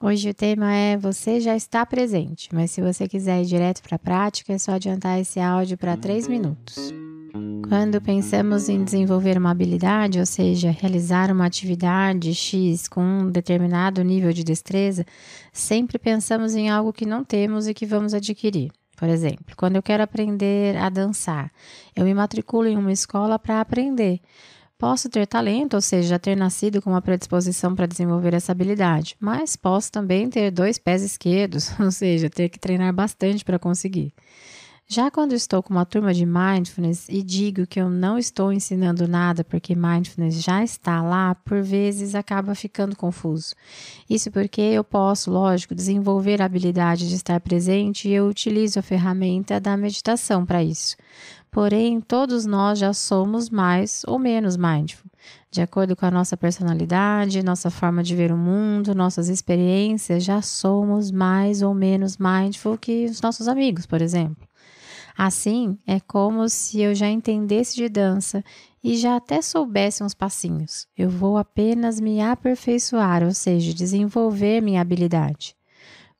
Hoje o tema é Você já está presente, mas se você quiser ir direto para a prática, é só adiantar esse áudio para 3 minutos. Quando pensamos em desenvolver uma habilidade, ou seja, realizar uma atividade X com um determinado nível de destreza, sempre pensamos em algo que não temos e que vamos adquirir. Por exemplo, quando eu quero aprender a dançar, eu me matriculo em uma escola para aprender. Posso ter talento, ou seja, ter nascido com uma predisposição para desenvolver essa habilidade, mas posso também ter dois pés esquerdos, ou seja, ter que treinar bastante para conseguir. Já quando estou com uma turma de mindfulness e digo que eu não estou ensinando nada porque mindfulness já está lá, por vezes acaba ficando confuso. Isso porque eu posso, lógico, desenvolver a habilidade de estar presente e eu utilizo a ferramenta da meditação para isso. Porém, todos nós já somos mais ou menos mindful, de acordo com a nossa personalidade, nossa forma de ver o mundo, nossas experiências, já somos mais ou menos mindful que os nossos amigos, por exemplo. Assim, é como se eu já entendesse de dança e já até soubesse uns passinhos. Eu vou apenas me aperfeiçoar, ou seja, desenvolver minha habilidade.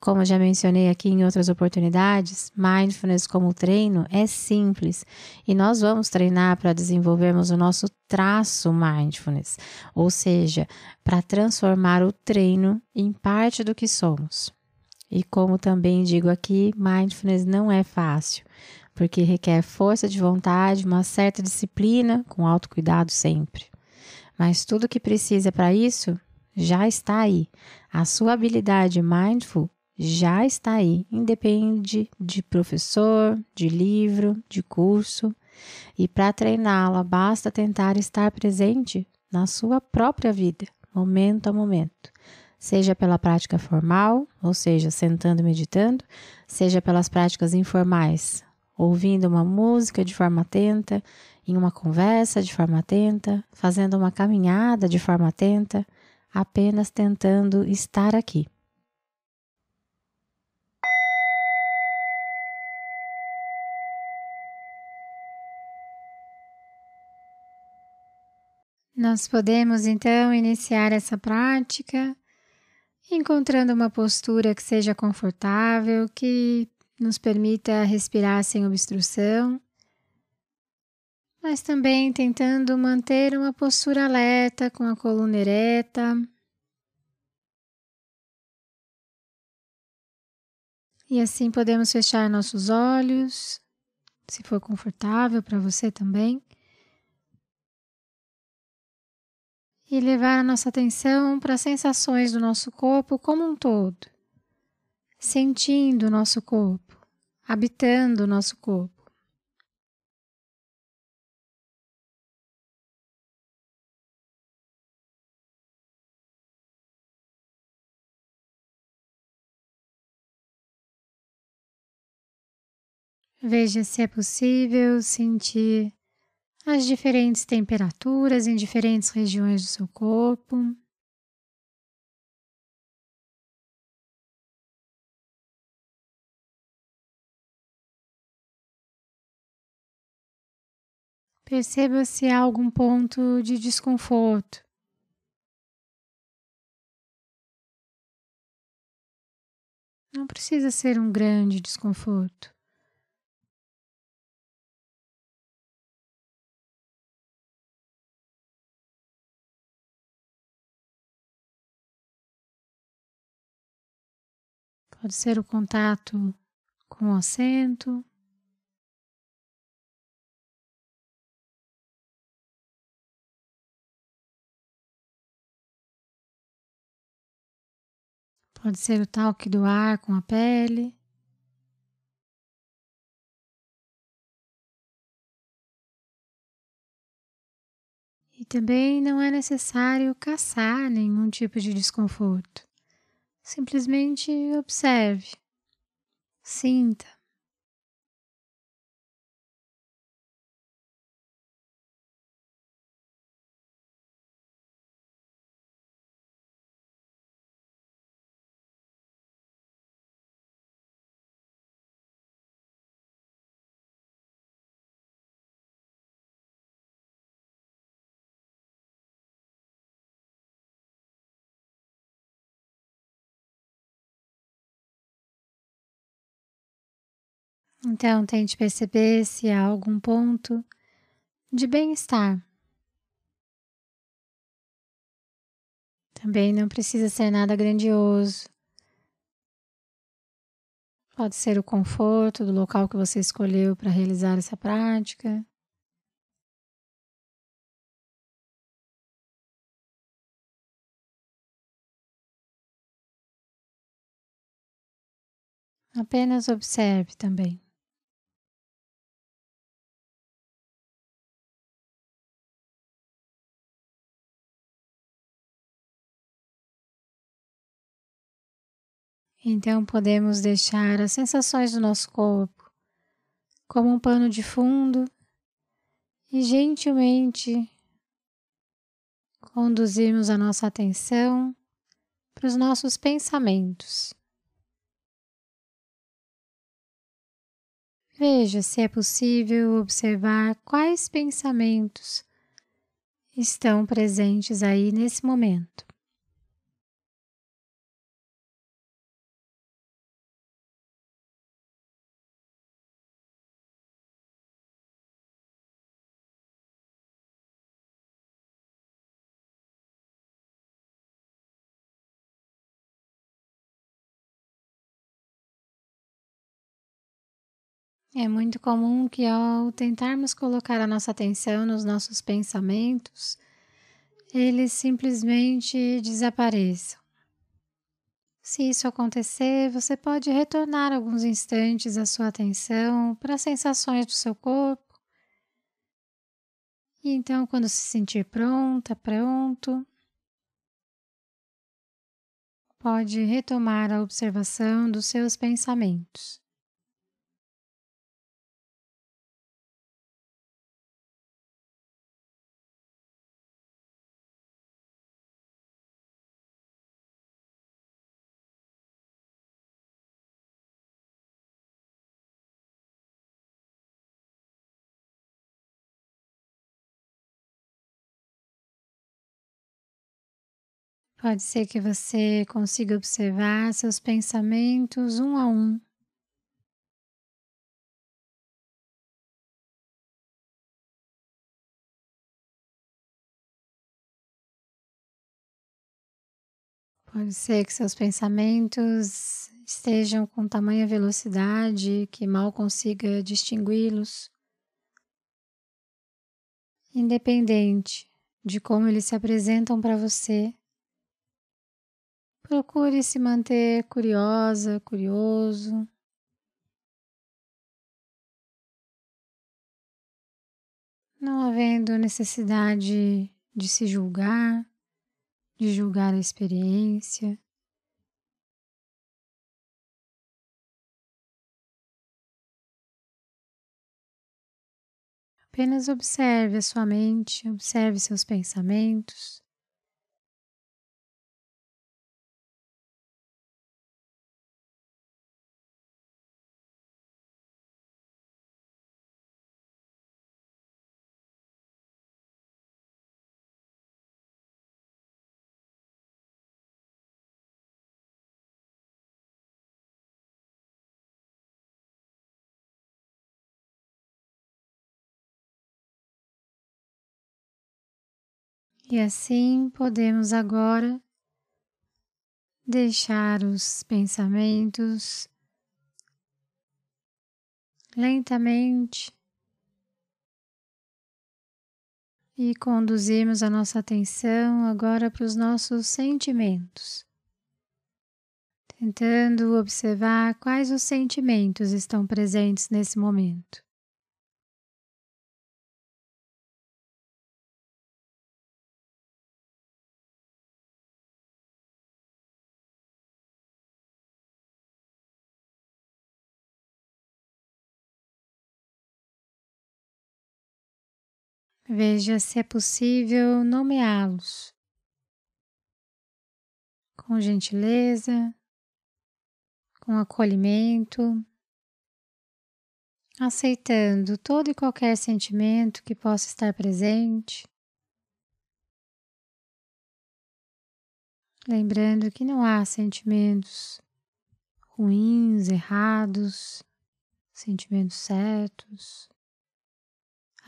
Como já mencionei aqui em outras oportunidades, mindfulness como treino é simples e nós vamos treinar para desenvolvermos o nosso traço mindfulness, ou seja, para transformar o treino em parte do que somos. E como também digo aqui, mindfulness não é fácil porque requer força de vontade, uma certa disciplina, com autocuidado sempre. Mas tudo que precisa para isso já está aí. A sua habilidade mindful já está aí, independe de professor, de livro, de curso. E para treiná-la, basta tentar estar presente na sua própria vida, momento a momento. Seja pela prática formal, ou seja, sentando e meditando, seja pelas práticas informais, ouvindo uma música de forma atenta, em uma conversa de forma atenta, fazendo uma caminhada de forma atenta, apenas tentando estar aqui. Nós podemos então iniciar essa prática encontrando uma postura que seja confortável, que nos permita respirar sem obstrução, mas também tentando manter uma postura alerta com a coluna ereta. E assim podemos fechar nossos olhos, se for confortável para você também. E levar a nossa atenção para as sensações do nosso corpo como um todo, sentindo o nosso corpo habitando o nosso corpo. Veja se é possível sentir as diferentes temperaturas em diferentes regiões do seu corpo. Perceba se há algum ponto de desconforto. Não precisa ser um grande desconforto. Pode ser o contato com o assento. Pode ser o toque do ar com a pele. E também não é necessário caçar nenhum tipo de desconforto. Simplesmente observe, sinta. Então, tente perceber se há algum ponto de bem-estar. Também não precisa ser nada grandioso. Pode ser o conforto do local que você escolheu para realizar essa prática. Apenas observe também. Então podemos deixar as sensações do nosso corpo como um pano de fundo e gentilmente conduzirmos a nossa atenção para os nossos pensamentos. Veja se é possível observar quais pensamentos estão presentes aí nesse momento. É muito comum que ao tentarmos colocar a nossa atenção nos nossos pensamentos, eles simplesmente desapareçam. Se isso acontecer, você pode retornar alguns instantes a sua atenção para as sensações do seu corpo. E então, quando se sentir pronta, pronto, pode retomar a observação dos seus pensamentos. Pode ser que você consiga observar seus pensamentos um a um. Pode ser que seus pensamentos estejam com tamanha velocidade que mal consiga distingui-los. Independente de como eles se apresentam para você, Procure se manter curiosa, curioso. Não havendo necessidade de se julgar, de julgar a experiência. Apenas observe a sua mente, observe seus pensamentos. E assim podemos agora deixar os pensamentos lentamente e conduzirmos a nossa atenção agora para os nossos sentimentos, tentando observar quais os sentimentos estão presentes nesse momento. Veja se é possível nomeá-los. Com gentileza, com acolhimento, aceitando todo e qualquer sentimento que possa estar presente. Lembrando que não há sentimentos ruins, errados, sentimentos certos,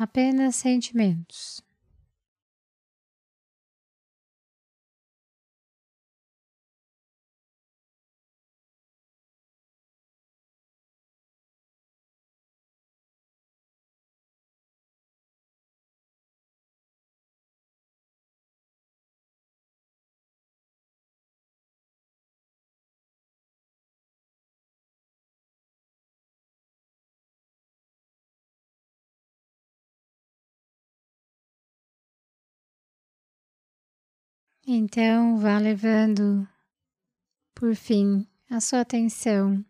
apenas sentimentos. Então, vá levando, por fim, a sua atenção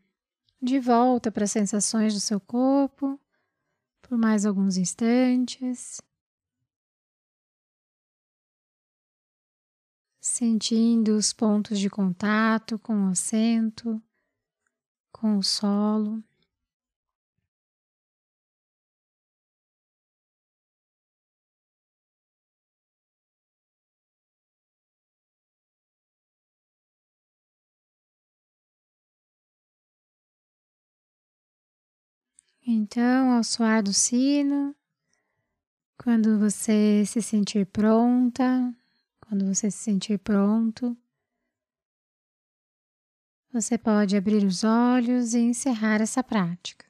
de volta para as sensações do seu corpo por mais alguns instantes. Sentindo os pontos de contato com o assento, com o solo. Então, ao soar do sino, quando você se sentir pronta, quando você se sentir pronto, você pode abrir os olhos e encerrar essa prática.